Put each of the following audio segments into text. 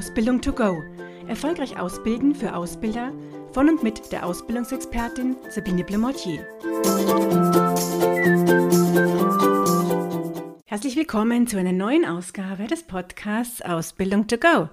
Ausbildung to go. Erfolgreich ausbilden für Ausbilder von und mit der Ausbildungsexpertin Sabine Blemortier. Herzlich willkommen zu einer neuen Ausgabe des Podcasts Ausbildung to go.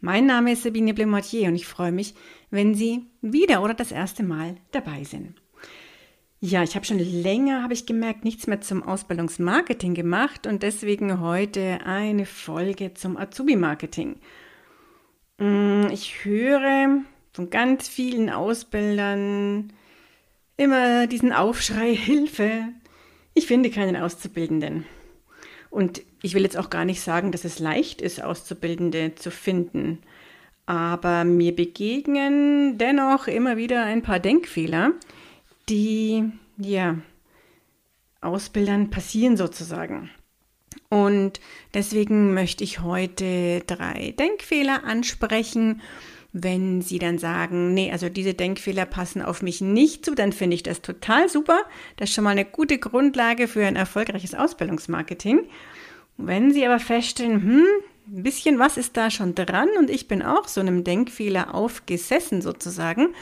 Mein Name ist Sabine Blemortier und ich freue mich, wenn Sie wieder oder das erste Mal dabei sind. Ja, ich habe schon länger, habe ich gemerkt, nichts mehr zum Ausbildungsmarketing gemacht und deswegen heute eine Folge zum Azubi-Marketing. Mm, ich höre von ganz vielen Ausbildern immer diesen Aufschrei Hilfe. Ich finde keinen Auszubildenden. Und ich will jetzt auch gar nicht sagen, dass es leicht ist, Auszubildende zu finden. Aber mir begegnen dennoch immer wieder ein paar Denkfehler, die ja Ausbildern passieren sozusagen. Und deswegen möchte ich heute drei Denkfehler ansprechen. Wenn Sie dann sagen, nee, also diese Denkfehler passen auf mich nicht zu, dann finde ich das total super. Das ist schon mal eine gute Grundlage für ein erfolgreiches Ausbildungsmarketing. Wenn Sie aber feststellen, hm, ein bisschen was ist da schon dran und ich bin auch so einem Denkfehler aufgesessen sozusagen,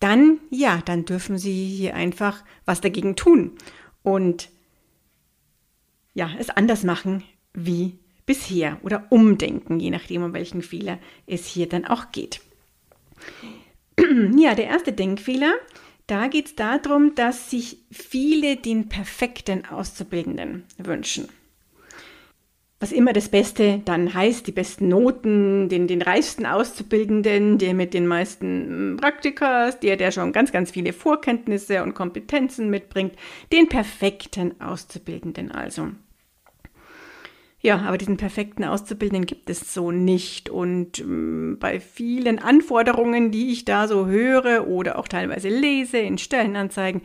dann ja, dann dürfen Sie hier einfach was dagegen tun und ja, es anders machen wie bisher oder umdenken, je nachdem, um welchen Fehler es hier dann auch geht. Ja, der erste Denkfehler, da geht es darum, dass sich viele den perfekten Auszubildenden wünschen was immer das Beste dann heißt, die besten Noten, den, den reichsten Auszubildenden, der mit den meisten hm, Praktikas, der, der schon ganz, ganz viele Vorkenntnisse und Kompetenzen mitbringt, den perfekten Auszubildenden also. Ja, aber diesen perfekten Auszubildenden gibt es so nicht. Und ähm, bei vielen Anforderungen, die ich da so höre oder auch teilweise lese in Stellenanzeigen,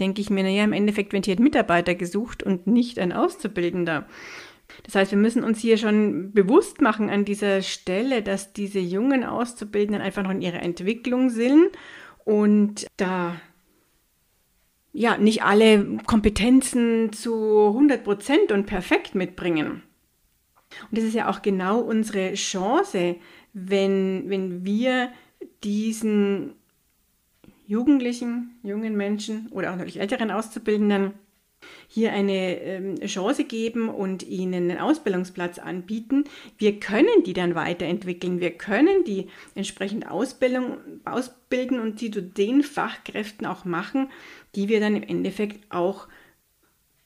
denke ich mir, naja, im Endeffekt wird hier Mitarbeiter gesucht und nicht ein Auszubildender. Das heißt, wir müssen uns hier schon bewusst machen an dieser Stelle, dass diese jungen Auszubildenden einfach noch in ihrer Entwicklung sind und da ja nicht alle Kompetenzen zu 100 Prozent und perfekt mitbringen. Und das ist ja auch genau unsere Chance, wenn, wenn wir diesen Jugendlichen, jungen Menschen oder auch natürlich älteren Auszubildenden hier eine ähm, Chance geben und ihnen einen Ausbildungsplatz anbieten. Wir können die dann weiterentwickeln. Wir können die entsprechend Ausbildung, ausbilden und die zu den Fachkräften auch machen, die wir dann im Endeffekt auch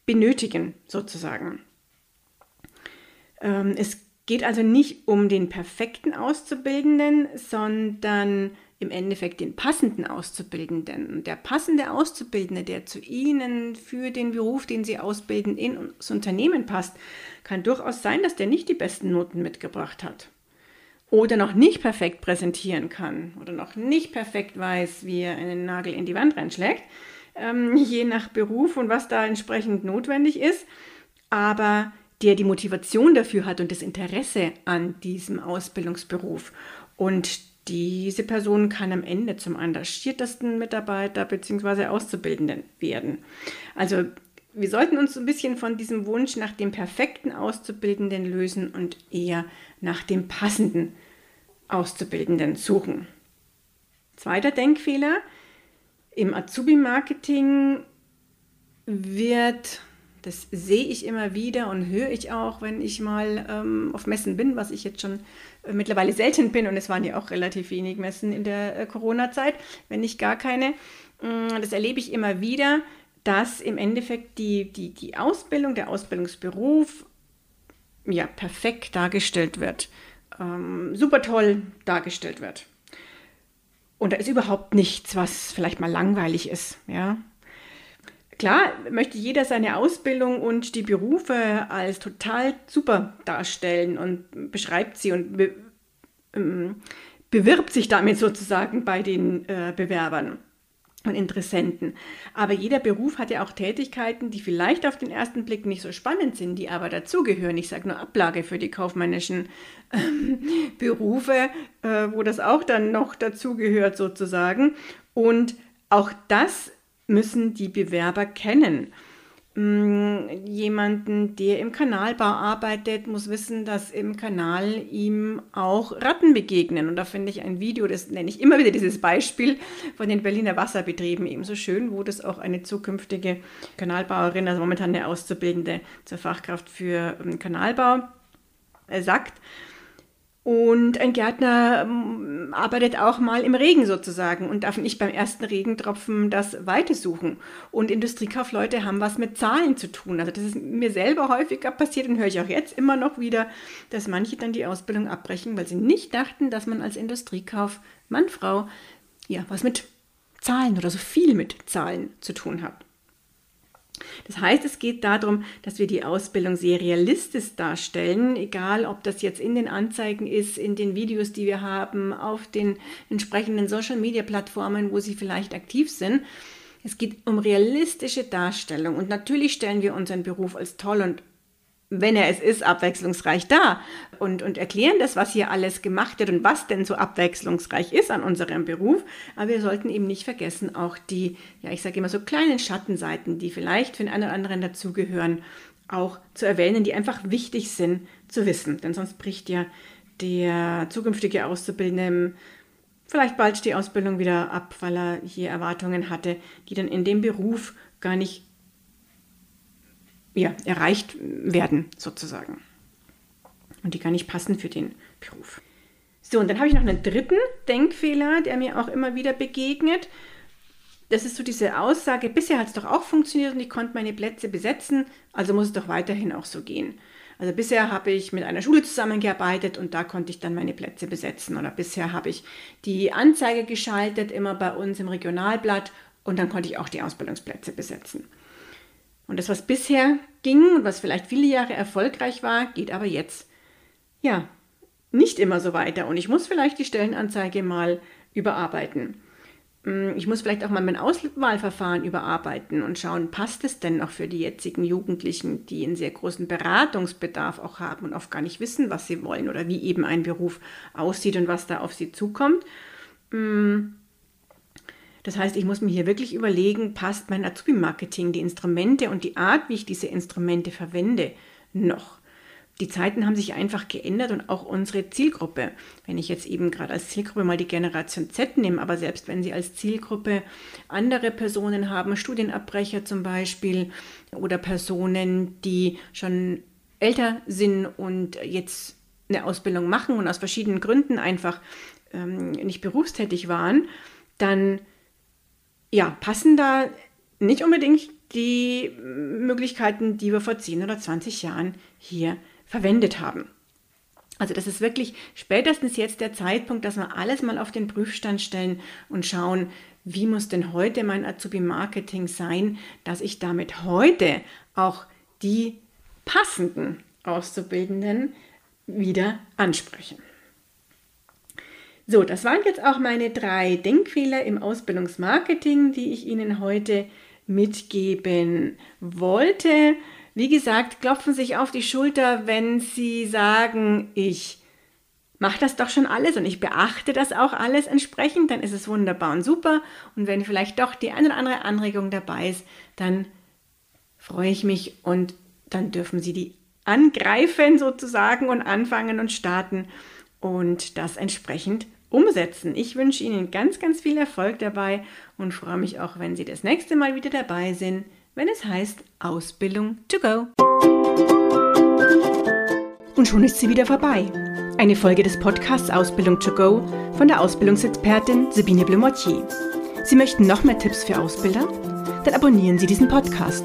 benötigen, sozusagen. Ähm, es geht also nicht um den perfekten Auszubildenden, sondern im Endeffekt den passenden Auszubildenden. Der passende Auszubildende, der zu Ihnen für den Beruf, den Sie ausbilden, ins Unternehmen passt, kann durchaus sein, dass der nicht die besten Noten mitgebracht hat. Oder noch nicht perfekt präsentieren kann. Oder noch nicht perfekt weiß, wie er einen Nagel in die Wand reinschlägt. Ähm, je nach Beruf und was da entsprechend notwendig ist. Aber der die Motivation dafür hat und das Interesse an diesem Ausbildungsberuf. Und diese Person kann am Ende zum engagiertesten Mitarbeiter bzw. Auszubildenden werden. Also wir sollten uns ein bisschen von diesem Wunsch nach dem perfekten Auszubildenden lösen und eher nach dem passenden Auszubildenden suchen. Zweiter Denkfehler. Im Azubi-Marketing wird das sehe ich immer wieder und höre ich auch, wenn ich mal ähm, auf Messen bin, was ich jetzt schon äh, mittlerweile selten bin. Und es waren ja auch relativ wenig Messen in der äh, Corona-Zeit, wenn nicht gar keine. Ähm, das erlebe ich immer wieder, dass im Endeffekt die, die, die Ausbildung, der Ausbildungsberuf ja perfekt dargestellt wird. Ähm, super toll dargestellt wird. Und da ist überhaupt nichts, was vielleicht mal langweilig ist. Ja, Klar möchte jeder seine Ausbildung und die Berufe als total super darstellen und beschreibt sie und be ähm, bewirbt sich damit sozusagen bei den äh, Bewerbern und Interessenten. Aber jeder Beruf hat ja auch Tätigkeiten, die vielleicht auf den ersten Blick nicht so spannend sind, die aber dazugehören. Ich sage nur Ablage für die kaufmännischen ähm, Berufe, äh, wo das auch dann noch dazugehört sozusagen. Und auch das müssen die Bewerber kennen. Mm, jemanden, der im Kanalbau arbeitet, muss wissen, dass im Kanal ihm auch Ratten begegnen. Und da finde ich ein Video, das nenne ich immer wieder dieses Beispiel von den Berliner Wasserbetrieben ebenso schön, wo das auch eine zukünftige Kanalbauerin, also momentan eine Auszubildende zur Fachkraft für ähm, Kanalbau, äh, sagt. Und ein Gärtner ähm, arbeitet auch mal im Regen sozusagen und darf nicht beim ersten Regentropfen das Weite suchen. Und Industriekaufleute haben was mit Zahlen zu tun. Also das ist mir selber häufiger passiert und höre ich auch jetzt immer noch wieder, dass manche dann die Ausbildung abbrechen, weil sie nicht dachten, dass man als Industriekauf, Mann, Frau, ja, was mit Zahlen oder so viel mit Zahlen zu tun hat. Das heißt, es geht darum, dass wir die Ausbildung sehr realistisch darstellen, egal ob das jetzt in den Anzeigen ist, in den Videos, die wir haben, auf den entsprechenden Social-Media-Plattformen, wo sie vielleicht aktiv sind. Es geht um realistische Darstellung und natürlich stellen wir unseren Beruf als toll und wenn er es ist, abwechslungsreich da und, und erklären das, was hier alles gemacht wird und was denn so abwechslungsreich ist an unserem Beruf. Aber wir sollten eben nicht vergessen, auch die, ja, ich sage immer so kleinen Schattenseiten, die vielleicht für den einen oder anderen dazugehören, auch zu erwähnen, die einfach wichtig sind zu wissen. Denn sonst bricht ja der zukünftige Auszubildende vielleicht bald die Ausbildung wieder ab, weil er hier Erwartungen hatte, die dann in dem Beruf gar nicht ja, erreicht werden, sozusagen. Und die gar nicht passen für den Beruf. So, und dann habe ich noch einen dritten Denkfehler, der mir auch immer wieder begegnet. Das ist so diese Aussage, bisher hat es doch auch funktioniert und ich konnte meine Plätze besetzen, also muss es doch weiterhin auch so gehen. Also bisher habe ich mit einer Schule zusammengearbeitet und da konnte ich dann meine Plätze besetzen. Oder bisher habe ich die Anzeige geschaltet, immer bei uns im Regionalblatt und dann konnte ich auch die Ausbildungsplätze besetzen. Und das, was bisher ging und was vielleicht viele Jahre erfolgreich war, geht aber jetzt, ja, nicht immer so weiter. Und ich muss vielleicht die Stellenanzeige mal überarbeiten. Mm, ich muss vielleicht auch mal mein Auswahlverfahren überarbeiten und schauen, passt es denn noch für die jetzigen Jugendlichen, die einen sehr großen Beratungsbedarf auch haben und oft gar nicht wissen, was sie wollen oder wie eben ein Beruf aussieht und was da auf sie zukommt. Mm, das heißt, ich muss mir hier wirklich überlegen, passt mein Azubi-Marketing, die Instrumente und die Art, wie ich diese Instrumente verwende, noch. Die Zeiten haben sich einfach geändert und auch unsere Zielgruppe. Wenn ich jetzt eben gerade als Zielgruppe mal die Generation Z nehme, aber selbst wenn Sie als Zielgruppe andere Personen haben, Studienabbrecher zum Beispiel oder Personen, die schon älter sind und jetzt eine Ausbildung machen und aus verschiedenen Gründen einfach ähm, nicht berufstätig waren, dann ja, passen da nicht unbedingt die Möglichkeiten, die wir vor 10 oder 20 Jahren hier verwendet haben. Also das ist wirklich spätestens jetzt der Zeitpunkt, dass wir alles mal auf den Prüfstand stellen und schauen, wie muss denn heute mein Azubi-Marketing sein, dass ich damit heute auch die passenden Auszubildenden wieder anspreche. So, das waren jetzt auch meine drei Denkfehler im Ausbildungsmarketing, die ich Ihnen heute mitgeben wollte. Wie gesagt, klopfen sich auf die Schulter, wenn Sie sagen, ich mache das doch schon alles und ich beachte das auch alles entsprechend, dann ist es wunderbar und super. Und wenn vielleicht doch die eine oder andere Anregung dabei ist, dann freue ich mich und dann dürfen Sie die angreifen sozusagen und anfangen und starten und das entsprechend umsetzen. Ich wünsche Ihnen ganz, ganz viel Erfolg dabei und freue mich auch, wenn Sie das nächste Mal wieder dabei sind, wenn es heißt Ausbildung to go. Und schon ist sie wieder vorbei. Eine Folge des Podcasts Ausbildung to go von der Ausbildungsexpertin Sabine Blumotier. Sie möchten noch mehr Tipps für Ausbilder? Dann abonnieren Sie diesen Podcast.